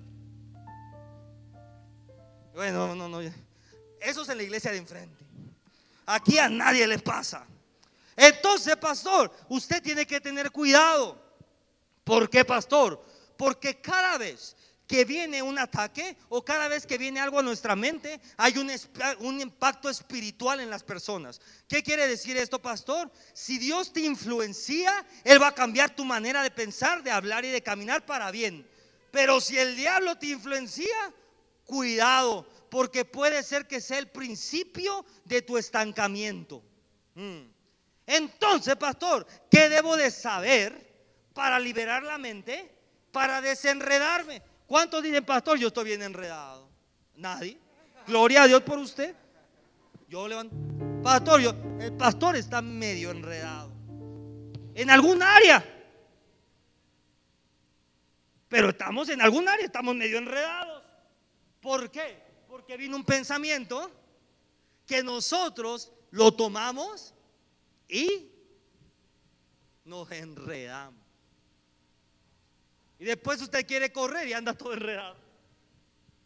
Bueno, no, no. Eso es en la iglesia de enfrente. Aquí a nadie le pasa. Entonces, pastor, usted tiene que tener cuidado. ¿Por qué, pastor? Porque cada vez que viene un ataque o cada vez que viene algo a nuestra mente, hay un, un, impacto espiritual en las personas. ¿Qué quiere decir esto, pastor? Si Dios te influencia, Él va a cambiar tu manera de pensar, de hablar y de caminar para bien. Pero si el diablo te influencia, cuidado, porque puede ser que sea el principio de tu estancamiento. Mm. Entonces, pastor, ¿qué debo de saber? Para liberar la mente, para desenredarme. ¿Cuántos dicen, pastor, yo estoy bien enredado? Nadie. Gloria a Dios por usted. Yo levanto. Pastor, el pastor está medio enredado. En algún área. Pero estamos en algún área, estamos medio enredados. ¿Por qué? Porque vino un pensamiento que nosotros lo tomamos y nos enredamos. Y después usted quiere correr y anda todo enredado.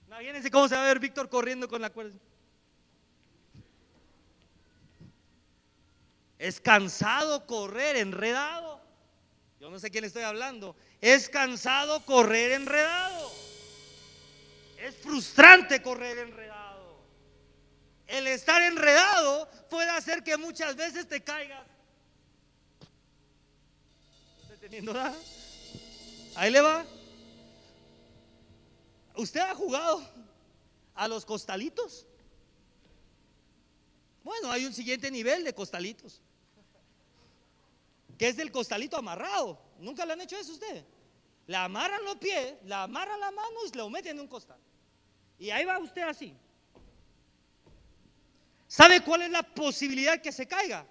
Imagínense cómo se va a ver Víctor corriendo con la cuerda. Es cansado correr enredado. Yo no sé quién estoy hablando. Es cansado correr enredado. Es frustrante correr enredado. El estar enredado puede hacer que muchas veces te caigas. ¿Está teniendo nada? Ahí le va. ¿Usted ha jugado a los costalitos? Bueno, hay un siguiente nivel de costalitos. Que es del costalito amarrado. ¿Nunca le han hecho eso usted? Le amarran los pies, le amarran la mano y lo meten en un costal. Y ahí va usted así. ¿Sabe cuál es la posibilidad que se caiga?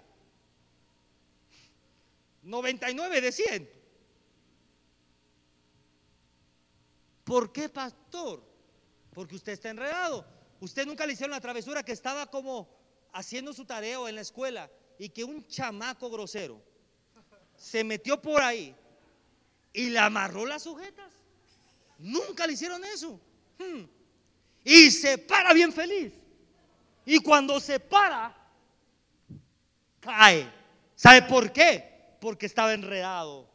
99 de 100. ¿Por qué, pastor? Porque usted está enredado. Usted nunca le hicieron la travesura que estaba como haciendo su tarea en la escuela y que un chamaco grosero se metió por ahí y le amarró las sujetas. Nunca le hicieron eso. Hmm. Y se para bien feliz. Y cuando se para, cae. ¿Sabe por qué? Porque estaba enredado.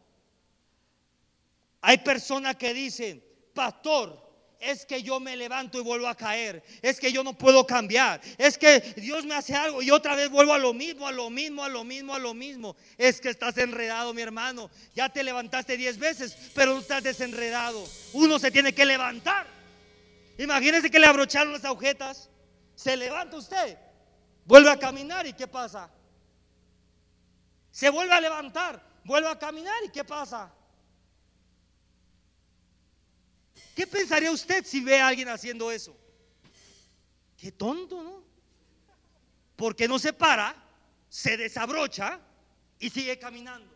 Hay personas que dicen, pastor, es que yo me levanto y vuelvo a caer. Es que yo no puedo cambiar. Es que Dios me hace algo y otra vez vuelvo a lo mismo, a lo mismo, a lo mismo, a lo mismo. Es que estás enredado, mi hermano. Ya te levantaste diez veces, pero no estás desenredado. Uno se tiene que levantar. Imagínese que le abrocharon las agujetas. Se levanta usted, vuelve a caminar y ¿qué pasa? Se vuelve a levantar, vuelve a caminar y ¿qué pasa? ¿Qué pensaría usted si ve a alguien haciendo eso? Qué tonto, ¿no? Porque no se para, se desabrocha y sigue caminando.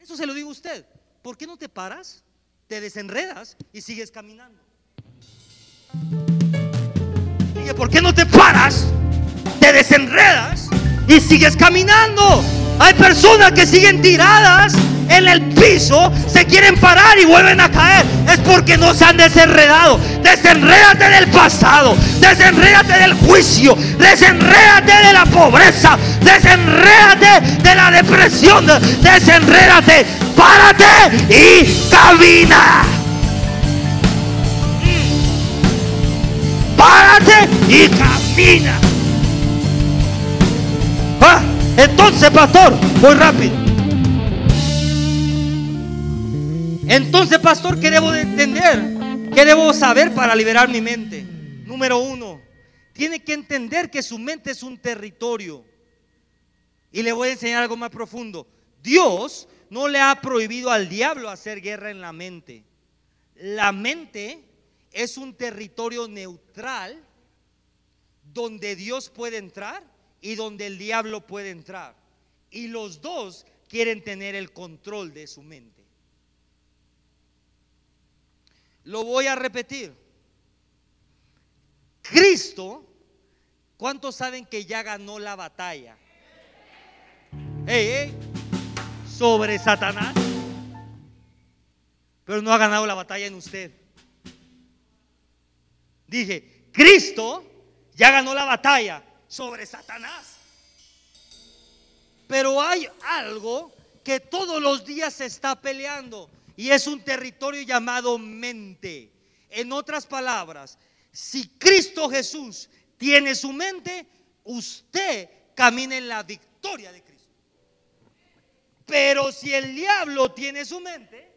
Eso se lo digo a usted. ¿Por qué no te paras, te desenredas y sigues caminando? Dije, ¿por qué no te paras, te desenredas y sigues caminando? Hay personas que siguen tiradas en el piso, se quieren parar y vuelven a caer. Es porque no se han desenredado. Desenrédate del pasado, desenrédate del juicio, desenrédate de la pobreza, desenrédate de la depresión, desenrédate, párate y camina. Párate y camina. Ah, entonces, pastor, muy rápido. Entonces, pastor, ¿qué debo de entender? ¿Qué debo saber para liberar mi mente? Número uno, tiene que entender que su mente es un territorio. Y le voy a enseñar algo más profundo. Dios no le ha prohibido al diablo hacer guerra en la mente. La mente es un territorio neutral donde Dios puede entrar y donde el diablo puede entrar. Y los dos quieren tener el control de su mente. Lo voy a repetir. Cristo, ¿cuántos saben que ya ganó la batalla? sobre Satanás. Pero no ha ganado la batalla en usted. Dije, Cristo ya ganó la batalla sobre Satanás. Pero hay algo que todos los días se está peleando. Y es un territorio llamado mente. En otras palabras, si Cristo Jesús tiene su mente, usted camina en la victoria de Cristo. Pero si el diablo tiene su mente,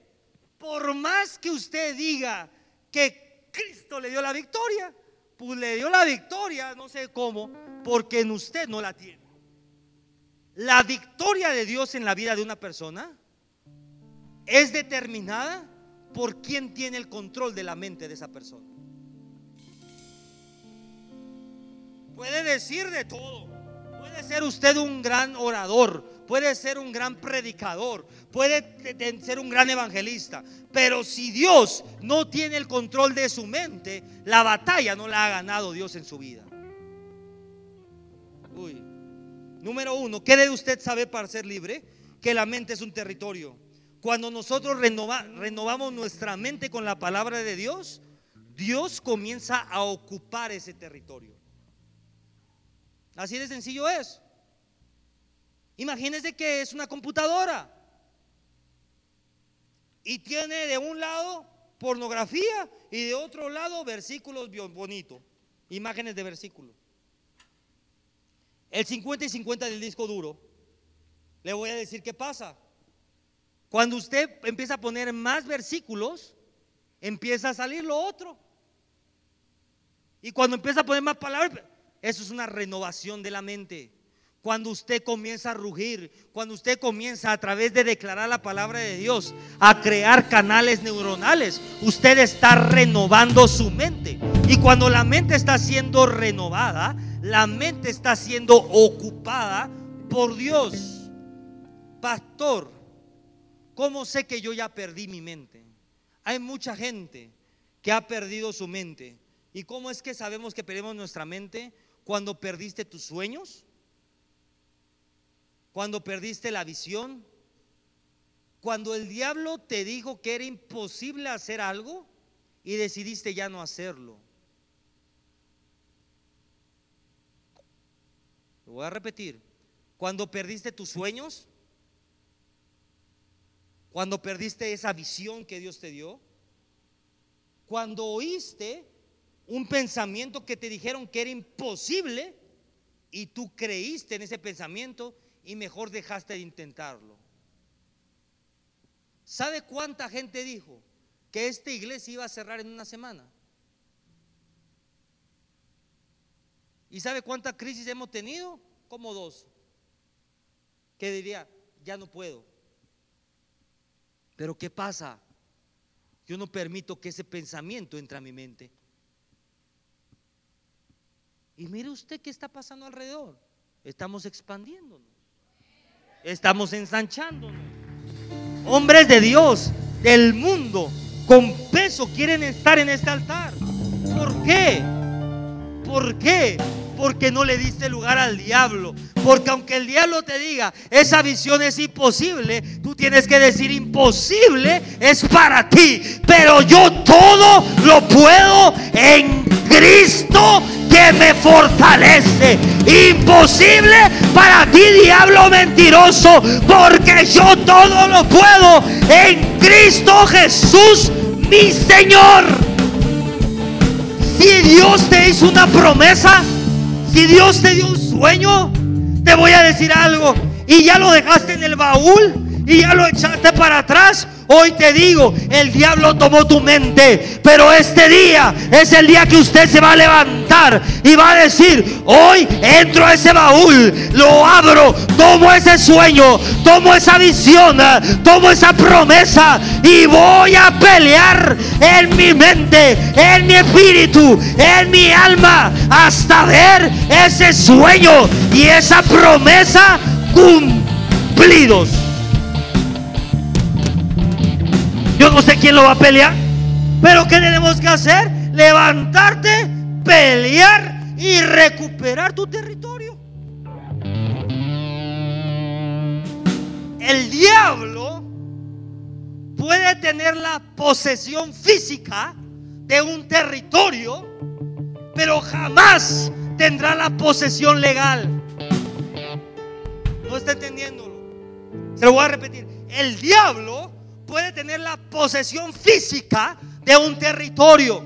por más que usted diga que Cristo le dio la victoria, pues le dio la victoria, no sé cómo, porque en usted no la tiene. La victoria de Dios en la vida de una persona es determinada por quien tiene el control de la mente de esa persona. Puede decir de todo. Puede ser usted un gran orador, puede ser un gran predicador, puede ser un gran evangelista, pero si Dios no tiene el control de su mente, la batalla no la ha ganado Dios en su vida. Uy. Número uno, ¿qué debe usted saber para ser libre? Que la mente es un territorio. Cuando nosotros renovamos nuestra mente con la palabra de Dios, Dios comienza a ocupar ese territorio. Así de sencillo es. Imagínense que es una computadora y tiene de un lado pornografía y de otro lado versículos bonitos, imágenes de versículos. El 50 y 50 del disco duro, le voy a decir qué pasa. Cuando usted empieza a poner más versículos, empieza a salir lo otro. Y cuando empieza a poner más palabras, eso es una renovación de la mente. Cuando usted comienza a rugir, cuando usted comienza a través de declarar la palabra de Dios a crear canales neuronales, usted está renovando su mente. Y cuando la mente está siendo renovada, la mente está siendo ocupada por Dios. Pastor, ¿Cómo sé que yo ya perdí mi mente? Hay mucha gente que ha perdido su mente. ¿Y cómo es que sabemos que perdemos nuestra mente? Cuando perdiste tus sueños, cuando perdiste la visión, cuando el diablo te dijo que era imposible hacer algo y decidiste ya no hacerlo. Lo voy a repetir. Cuando perdiste tus sueños, cuando perdiste esa visión que Dios te dio, cuando oíste un pensamiento que te dijeron que era imposible y tú creíste en ese pensamiento y mejor dejaste de intentarlo. ¿Sabe cuánta gente dijo que esta iglesia iba a cerrar en una semana? ¿Y sabe cuánta crisis hemos tenido? Como dos. Que diría, ya no puedo. Pero ¿qué pasa? Yo no permito que ese pensamiento entre a mi mente. Y mire usted qué está pasando alrededor. Estamos expandiéndonos. Estamos ensanchándonos. hombres de Dios, del mundo, con peso, quieren estar en este altar. ¿Por qué? ¿Por qué? Porque no le diste lugar al diablo. Porque aunque el diablo te diga, esa visión es imposible, tú tienes que decir, imposible es para ti. Pero yo todo lo puedo en Cristo que me fortalece. Imposible para ti, diablo mentiroso, porque yo todo lo puedo en Cristo Jesús, mi Señor. Si Dios te hizo una promesa, si Dios te dio un sueño, te voy a decir algo. Y ya lo dejaste en el baúl y ya lo echaste para atrás. Hoy te digo, el diablo tomó tu mente, pero este día es el día que usted se va a levantar y va a decir, hoy entro a ese baúl, lo abro, tomo ese sueño, tomo esa visión, tomo esa promesa y voy a pelear en mi mente, en mi espíritu, en mi alma, hasta ver ese sueño y esa promesa cumplidos. No sé quién lo va a pelear. Pero ¿qué tenemos que hacer? Levantarte, pelear y recuperar tu territorio. El diablo puede tener la posesión física de un territorio, pero jamás tendrá la posesión legal. No está entendiéndolo. Se lo voy a repetir. El diablo puede tener la posesión física de un territorio,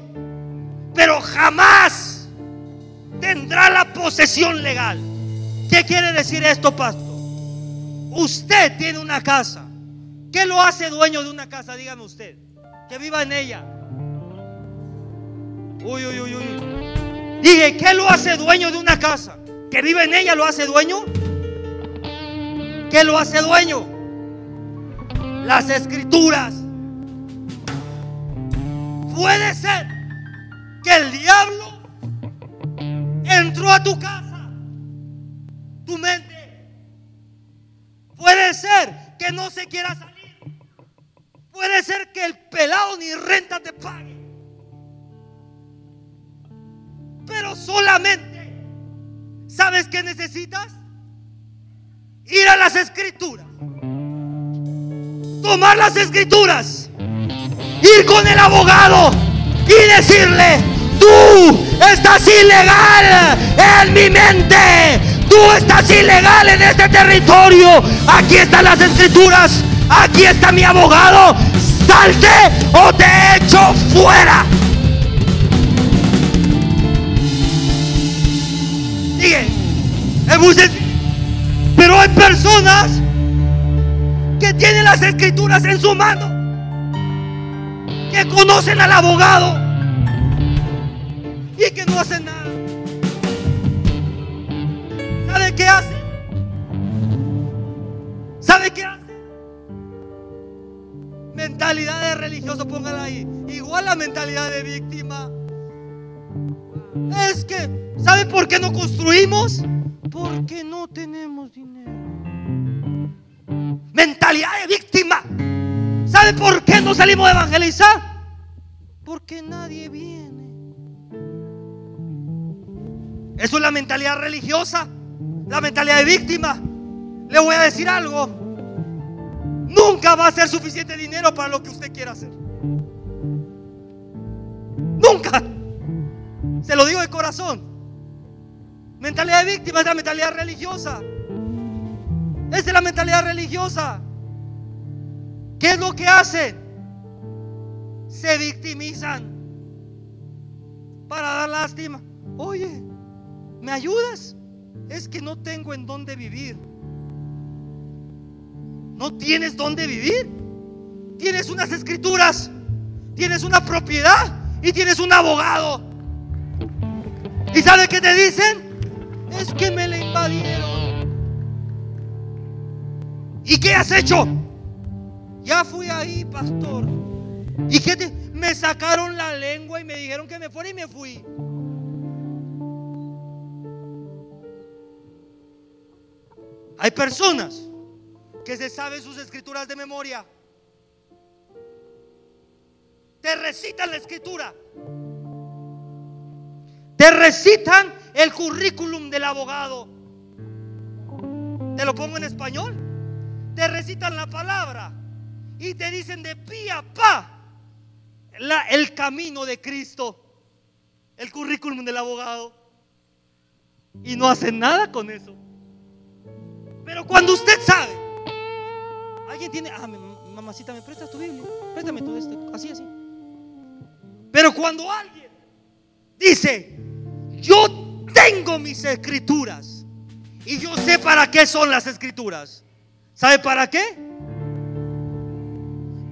pero jamás tendrá la posesión legal. ¿Qué quiere decir esto, pastor? Usted tiene una casa. ¿Qué lo hace dueño de una casa? Dígame usted. Que viva en ella. Uy, uy, uy, uy. Dije, ¿qué lo hace dueño de una casa? ¿Que vive en ella lo hace dueño? ¿Qué lo hace dueño? Las escrituras. Puede ser que el diablo entró a tu casa, tu mente. Puede ser que no se quiera salir. Puede ser que el pelado ni renta te pague. Pero solamente, ¿sabes qué necesitas? Ir a las escrituras tomar las escrituras, ir con el abogado y decirle, tú estás ilegal en mi mente, tú estás ilegal en este territorio, aquí están las escrituras, aquí está mi abogado, salte o te echo fuera. Sigue, Pero hay personas que tienen las escrituras en su mano, que conocen al abogado y que no hacen nada. ¿Sabe qué hace? ¿Sabe qué hace? Mentalidad de religioso, póngala ahí. Igual la mentalidad de víctima. Es que, ¿sabe por qué no construimos? Porque no tenemos dinero mentalidad de víctima. ¿Sabe por qué no salimos a evangelizar? Porque nadie viene. Eso es la mentalidad religiosa, la mentalidad de víctima. Le voy a decir algo. Nunca va a ser suficiente dinero para lo que usted quiera hacer. Nunca. Se lo digo de corazón. Mentalidad de víctima es la mentalidad religiosa. Esa es la mentalidad religiosa. ¿Qué es lo que hacen? Se victimizan para dar lástima. Oye, ¿me ayudas? Es que no tengo en dónde vivir. ¿No tienes dónde vivir? Tienes unas escrituras, tienes una propiedad y tienes un abogado. ¿Y sabe qué te dicen? Es que me le invadieron. ¿Y qué has hecho? Ya fui ahí, pastor. ¿Y qué te? Me sacaron la lengua y me dijeron que me fuera y me fui. Hay personas que se saben sus escrituras de memoria. recitan la escritura. Te recitan el currículum del abogado. Te lo pongo en español. Te recitan la palabra y te dicen de pie a pa el camino de Cristo, el currículum del abogado. Y no hacen nada con eso. Pero cuando usted sabe, alguien tiene, ah, mamacita, ¿me prestas tu Biblia? Préstame todo esto, así, así. Pero cuando alguien dice, yo tengo mis escrituras y yo sé para qué son las escrituras. ¿Sabe para qué?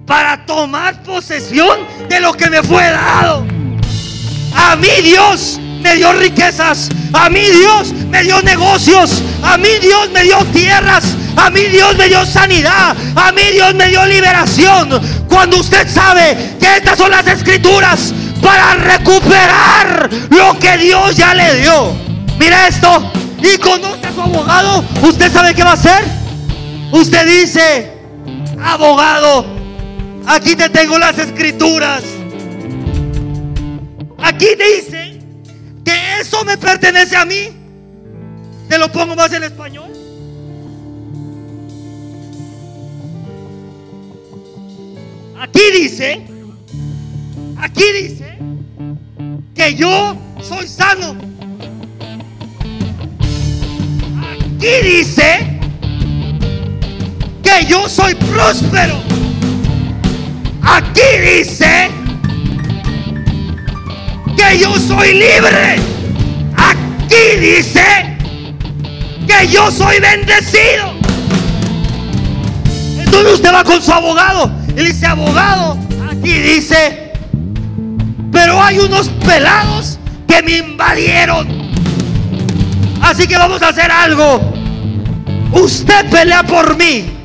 para tomar posesión de lo que me fue dado. A mí Dios me dio riquezas, a mí Dios me dio negocios, a mí Dios me dio tierras, a mí Dios me dio sanidad, a mí Dios me dio liberación. Cuando usted sabe que estas son las escrituras para recuperar lo que Dios ya le dio. Mira esto. Y conoce a su abogado. ¿Usted sabe qué va a hacer? Usted dice, abogado, Aquí te tengo las escrituras. Aquí dice que eso me pertenece a mí. Te lo pongo más en español. Aquí dice, aquí dice que yo soy sano. Aquí dice que yo soy próspero. Aquí dice que yo soy libre. Aquí dice que yo soy bendecido. Entonces usted va con su abogado y dice, abogado, aquí dice, pero hay unos pelados que me invadieron. Así que vamos a hacer algo. Usted pelea por mí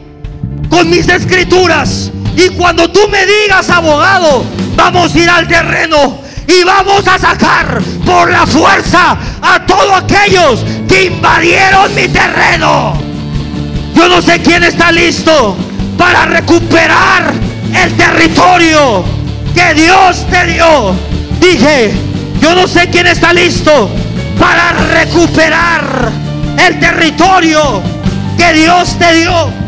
con mis escrituras y cuando tú me digas, abogado, vamos a ir al terreno y vamos a sacar por la fuerza a todos aquellos que invadieron mi terreno. Yo no sé quién está listo para recuperar el territorio que Dios te dio. Dije, yo no sé quién está listo para recuperar el territorio que Dios te dio.